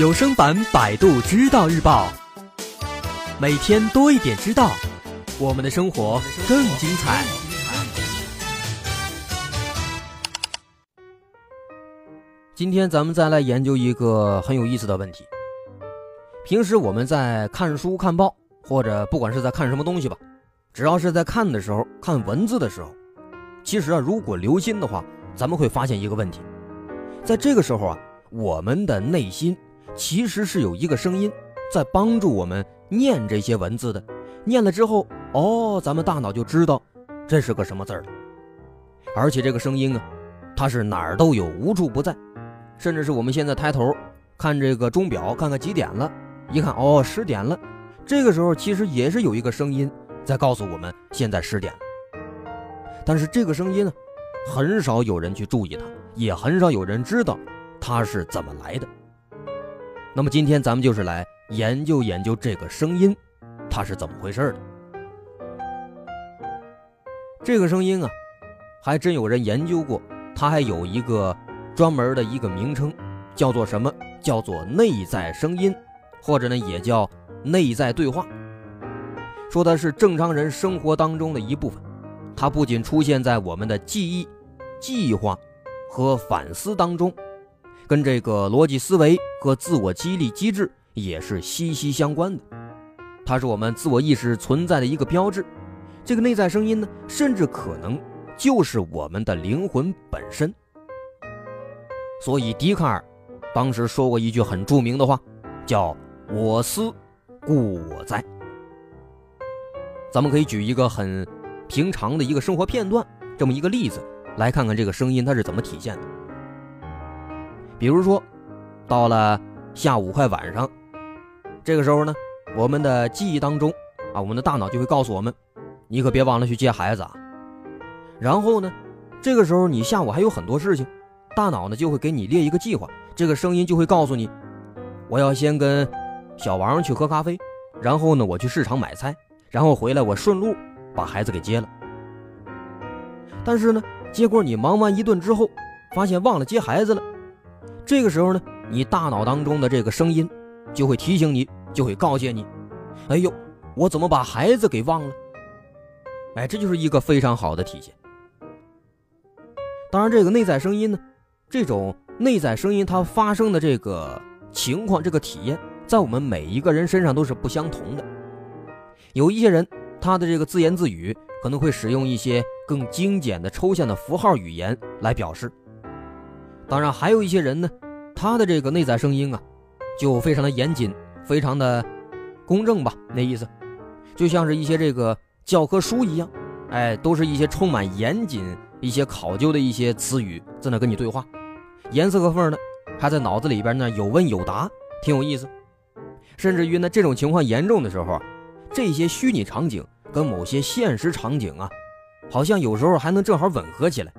有声版《百度知道日报》，每天多一点知道，我们的生活更精彩。今天咱们再来研究一个很有意思的问题。平时我们在看书、看报，或者不管是在看什么东西吧，只要是在看的时候，看文字的时候，其实啊，如果留心的话，咱们会发现一个问题，在这个时候啊，我们的内心其实是有一个声音在帮助我们念这些文字的。念了之后，哦，咱们大脑就知道这是个什么字儿了。而且这个声音啊，它是哪儿都有，无处不在，甚至是我们现在抬头看这个钟表，看看几点了。一看哦，十点了。这个时候其实也是有一个声音在告诉我们现在十点了。但是这个声音呢，很少有人去注意它，也很少有人知道它是怎么来的。那么今天咱们就是来研究研究这个声音，它是怎么回事的。这个声音啊，还真有人研究过，它还有一个专门的一个名称，叫做什么？叫做内在声音。或者呢，也叫内在对话，说的是正常人生活当中的一部分。它不仅出现在我们的记忆、计划和反思当中，跟这个逻辑思维和自我激励机制也是息息相关的。它是我们自我意识存在的一个标志。这个内在声音呢，甚至可能就是我们的灵魂本身。所以，笛卡尔当时说过一句很著名的话，叫。我思，故我在。咱们可以举一个很平常的一个生活片段，这么一个例子，来看看这个声音它是怎么体现的。比如说，到了下午快晚上，这个时候呢，我们的记忆当中啊，我们的大脑就会告诉我们，你可别忘了去接孩子啊。然后呢，这个时候你下午还有很多事情，大脑呢就会给你列一个计划，这个声音就会告诉你，我要先跟。小王去喝咖啡，然后呢，我去市场买菜，然后回来，我顺路把孩子给接了。但是呢，结果你忙完一顿之后，发现忘了接孩子了。这个时候呢，你大脑当中的这个声音就会提醒你，就会告诫你：“哎呦，我怎么把孩子给忘了？”哎，这就是一个非常好的体现。当然，这个内在声音呢，这种内在声音它发生的这个情况，这个体验。在我们每一个人身上都是不相同的。有一些人，他的这个自言自语可能会使用一些更精简的抽象的符号语言来表示。当然，还有一些人呢，他的这个内在声音啊，就非常的严谨，非常的公正吧，那意思，就像是一些这个教科书一样，哎，都是一些充满严谨、一些考究的一些词语在那跟你对话，严丝合缝的，还在脑子里边呢有问有答，挺有意思。甚至于呢，这种情况严重的时候啊，这些虚拟场景跟某些现实场景啊，好像有时候还能正好吻合起来，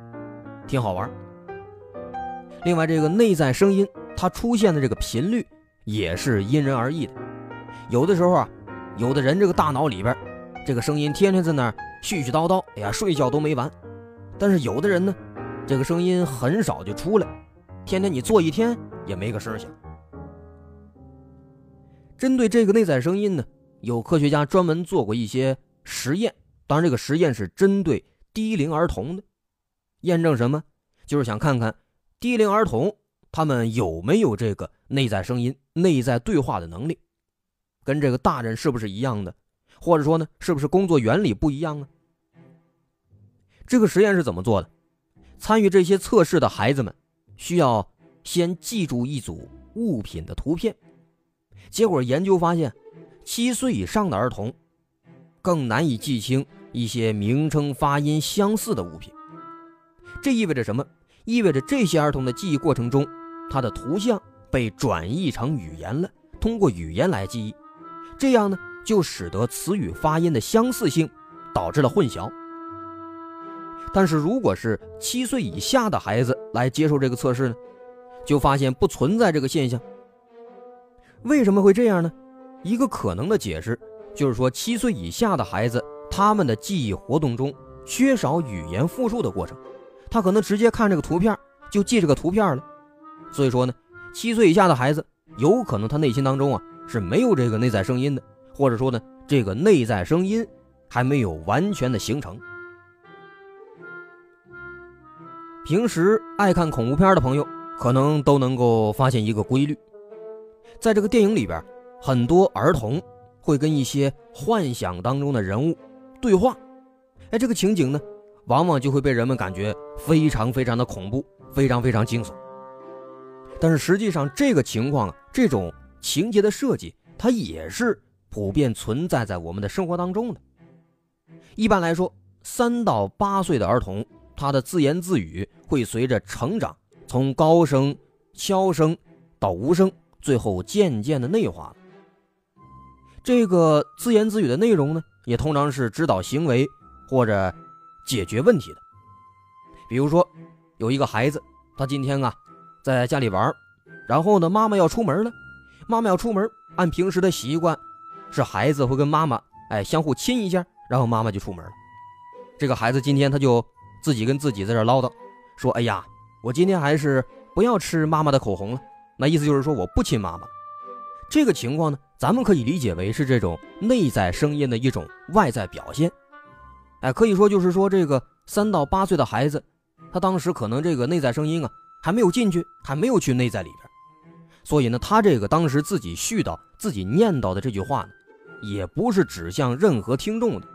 挺好玩。另外，这个内在声音它出现的这个频率也是因人而异的。有的时候啊，有的人这个大脑里边这个声音天天在那絮絮叨叨，哎呀，睡觉都没完。但是有的人呢，这个声音很少就出来，天天你坐一天也没个声响。针对这个内在声音呢，有科学家专门做过一些实验。当然，这个实验是针对低龄儿童的，验证什么？就是想看看低龄儿童他们有没有这个内在声音、内在对话的能力，跟这个大人是不是一样的，或者说呢，是不是工作原理不一样啊？这个实验是怎么做的？参与这些测试的孩子们需要先记住一组物品的图片。结果研究发现，七岁以上的儿童更难以记清一些名称发音相似的物品。这意味着什么？意味着这些儿童的记忆过程中，他的图像被转译成语言了，通过语言来记忆。这样呢，就使得词语发音的相似性导致了混淆。但是，如果是七岁以下的孩子来接受这个测试呢，就发现不存在这个现象。为什么会这样呢？一个可能的解释就是说，七岁以下的孩子，他们的记忆活动中缺少语言复述的过程，他可能直接看这个图片就记这个图片了。所以说呢，七岁以下的孩子有可能他内心当中啊是没有这个内在声音的，或者说呢，这个内在声音还没有完全的形成。平时爱看恐怖片的朋友，可能都能够发现一个规律，在这个电影里边，很多儿童会跟一些幻想当中的人物对话，哎，这个情景呢，往往就会被人们感觉非常非常的恐怖，非常非常惊悚。但是实际上，这个情况啊，这种情节的设计，它也是普遍存在在我们的生活当中的。一般来说，三到八岁的儿童，他的自言自语会随着成长，从高声、悄声到无声，最后渐渐的内化。这个自言自语的内容呢，也通常是指导行为或者解决问题的。比如说，有一个孩子，他今天啊。在家里玩，然后呢，妈妈要出门了。妈妈要出门，按平时的习惯，是孩子会跟妈妈哎相互亲一下，然后妈妈就出门了。这个孩子今天他就自己跟自己在这唠叨，说：“哎呀，我今天还是不要吃妈妈的口红了。”那意思就是说我不亲妈妈。这个情况呢，咱们可以理解为是这种内在声音的一种外在表现。哎，可以说就是说这个三到八岁的孩子，他当时可能这个内在声音啊。还没有进去，还没有去内在里边，所以呢，他这个当时自己絮叨、自己念叨的这句话呢，也不是指向任何听众的，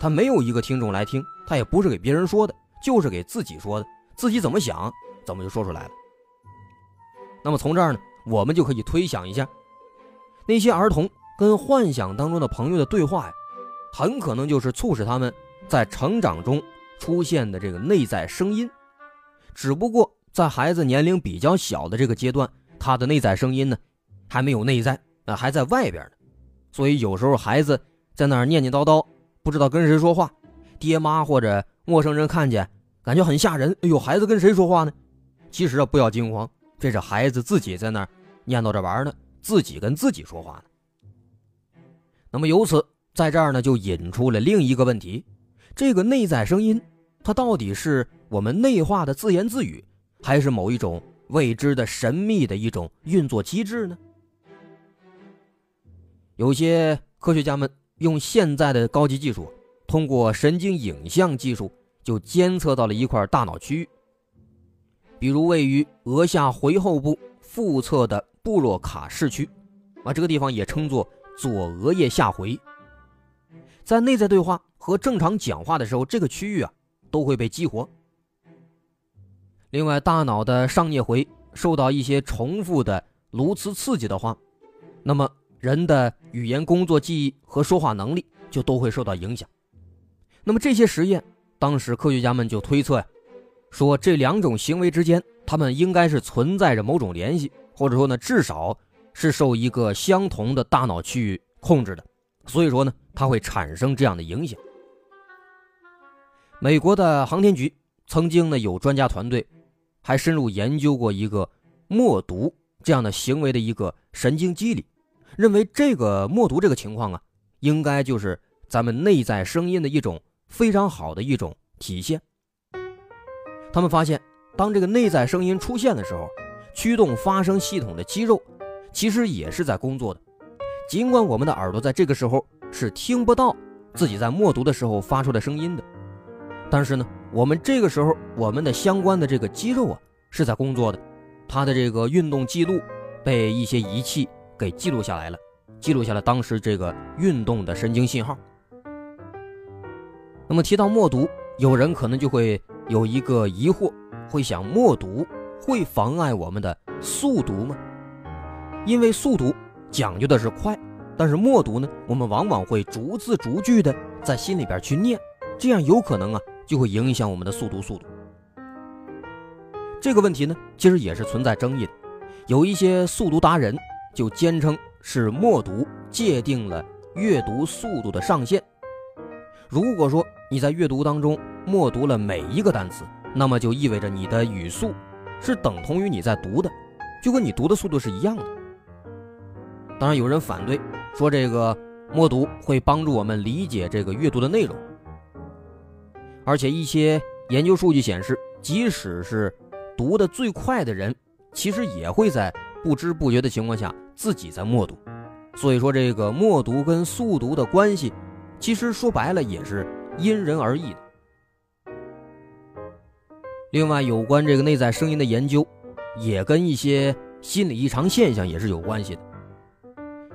他没有一个听众来听，他也不是给别人说的，就是给自己说的，自己怎么想，怎么就说出来了。那么从这儿呢，我们就可以推想一下，那些儿童跟幻想当中的朋友的对话呀，很可能就是促使他们在成长中出现的这个内在声音，只不过。在孩子年龄比较小的这个阶段，他的内在声音呢，还没有内在，那还在外边呢。所以有时候孩子在那儿念念叨叨，不知道跟谁说话，爹妈或者陌生人看见，感觉很吓人。哎呦，孩子跟谁说话呢？其实啊，不要惊慌，这是孩子自己在那儿念叨着玩呢，自己跟自己说话呢。那么由此，在这儿呢，就引出了另一个问题：这个内在声音，它到底是我们内化的自言自语？还是某一种未知的神秘的一种运作机制呢？有些科学家们用现在的高级技术，通过神经影像技术就监测到了一块大脑区域，比如位于额下回后部腹侧的布洛卡氏区，啊，这个地方也称作左额叶下回。在内在对话和正常讲话的时候，这个区域啊都会被激活。另外，大脑的上颞回受到一些重复的颅磁刺激的话，那么人的语言工作记忆和说话能力就都会受到影响。那么这些实验，当时科学家们就推测呀，说这两种行为之间，他们应该是存在着某种联系，或者说呢，至少是受一个相同的大脑区域控制的。所以说呢，它会产生这样的影响。美国的航天局曾经呢有专家团队。还深入研究过一个默读这样的行为的一个神经机理，认为这个默读这个情况啊，应该就是咱们内在声音的一种非常好的一种体现。他们发现，当这个内在声音出现的时候，驱动发声系统的肌肉其实也是在工作的。尽管我们的耳朵在这个时候是听不到自己在默读的时候发出的声音的，但是呢。我们这个时候，我们的相关的这个肌肉啊是在工作的，它的这个运动记录被一些仪器给记录下来了，记录下了当时这个运动的神经信号。那么提到默读，有人可能就会有一个疑惑，会想默读会妨碍我们的速读吗？因为速读讲究的是快，但是默读呢，我们往往会逐字逐句的在心里边去念，这样有可能啊。就会影响我们的速读速度。这个问题呢，其实也是存在争议的。有一些速读达人就坚称是默读界定了阅读速度的上限。如果说你在阅读当中默读了每一个单词，那么就意味着你的语速是等同于你在读的，就跟你读的速度是一样的。当然，有人反对说这个默读会帮助我们理解这个阅读的内容。而且一些研究数据显示，即使是读的最快的人，其实也会在不知不觉的情况下自己在默读。所以说，这个默读跟速读的关系，其实说白了也是因人而异的。另外，有关这个内在声音的研究，也跟一些心理异常现象也是有关系的。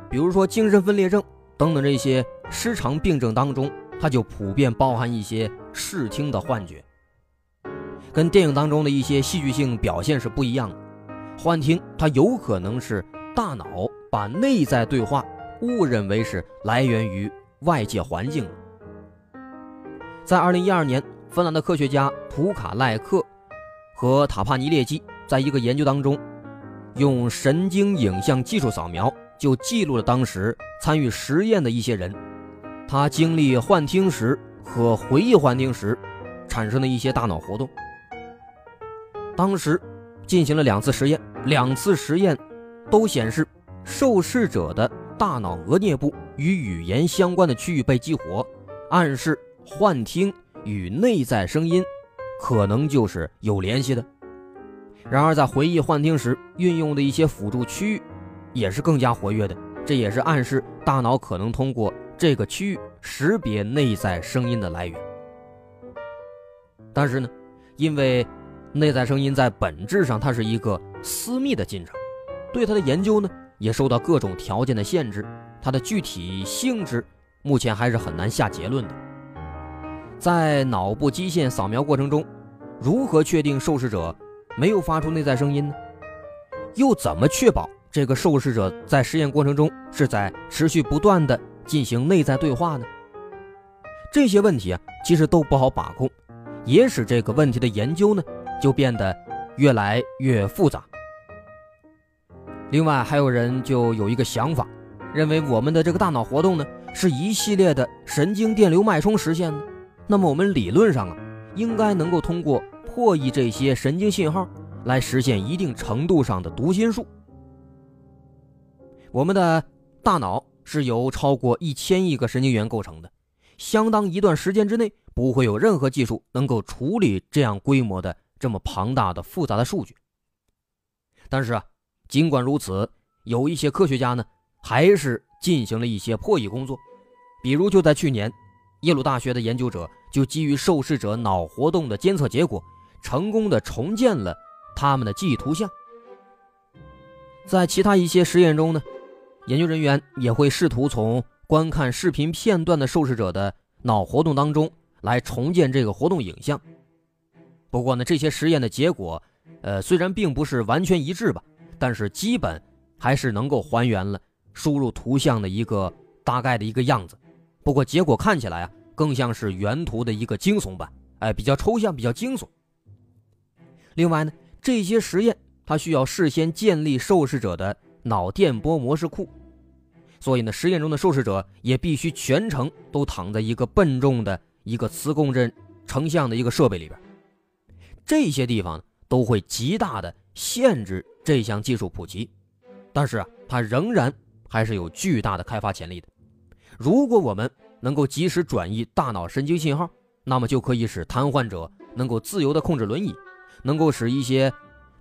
比如说，精神分裂症等等这些失常病症当中，它就普遍包含一些视听的幻觉，跟电影当中的一些戏剧性表现是不一样的。幻听它有可能是大脑。把内在对话误认为是来源于外界环境。在二零一二年，芬兰的科学家普卡赖克和塔帕尼列基在一个研究当中，用神经影像技术扫描就记录了当时参与实验的一些人，他经历幻听时和回忆幻听时产生的一些大脑活动。当时进行了两次实验，两次实验都显示。受试者的大脑额颞部与语言相关的区域被激活，暗示幻听与内在声音可能就是有联系的。然而，在回忆幻听时运用的一些辅助区域也是更加活跃的，这也是暗示大脑可能通过这个区域识别内在声音的来源。但是呢，因为内在声音在本质上它是一个私密的进程，对它的研究呢。也受到各种条件的限制，它的具体性质目前还是很难下结论的。在脑部基线扫描过程中，如何确定受试者没有发出内在声音呢？又怎么确保这个受试者在实验过程中是在持续不断的进行内在对话呢？这些问题啊，其实都不好把控，也使这个问题的研究呢就变得越来越复杂。另外还有人就有一个想法，认为我们的这个大脑活动呢是一系列的神经电流脉冲实现的，那么我们理论上啊应该能够通过破译这些神经信号来实现一定程度上的读心术。我们的大脑是由超过一千亿个神经元构成的，相当一段时间之内不会有任何技术能够处理这样规模的这么庞大的复杂的数据。但是啊。尽管如此，有一些科学家呢，还是进行了一些破译工作。比如，就在去年，耶鲁大学的研究者就基于受试者脑活动的监测结果，成功的重建了他们的记忆图像。在其他一些实验中呢，研究人员也会试图从观看视频片段的受试者的脑活动当中来重建这个活动影像。不过呢，这些实验的结果，呃，虽然并不是完全一致吧。但是基本还是能够还原了输入图像的一个大概的一个样子，不过结果看起来啊，更像是原图的一个惊悚版，哎，比较抽象，比较惊悚。另外呢，这些实验它需要事先建立受试者的脑电波模式库，所以呢，实验中的受试者也必须全程都躺在一个笨重的一个磁共振成像的一个设备里边，这些地方都会极大的限制。这项技术普及，但是啊，它仍然还是有巨大的开发潜力的。如果我们能够及时转移大脑神经信号，那么就可以使瘫痪者能够自由地控制轮椅，能够使一些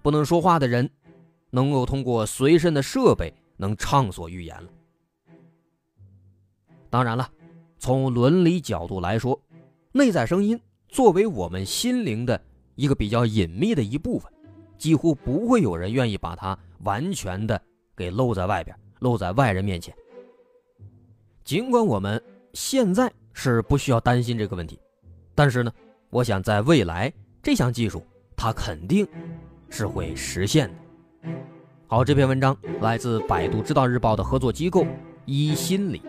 不能说话的人能够通过随身的设备能畅所欲言了。当然了，从伦理角度来说，内在声音作为我们心灵的一个比较隐秘的一部分。几乎不会有人愿意把它完全的给露在外边，露在外人面前。尽管我们现在是不需要担心这个问题，但是呢，我想在未来这项技术它肯定是会实现的。好，这篇文章来自百度知道日报的合作机构一心理。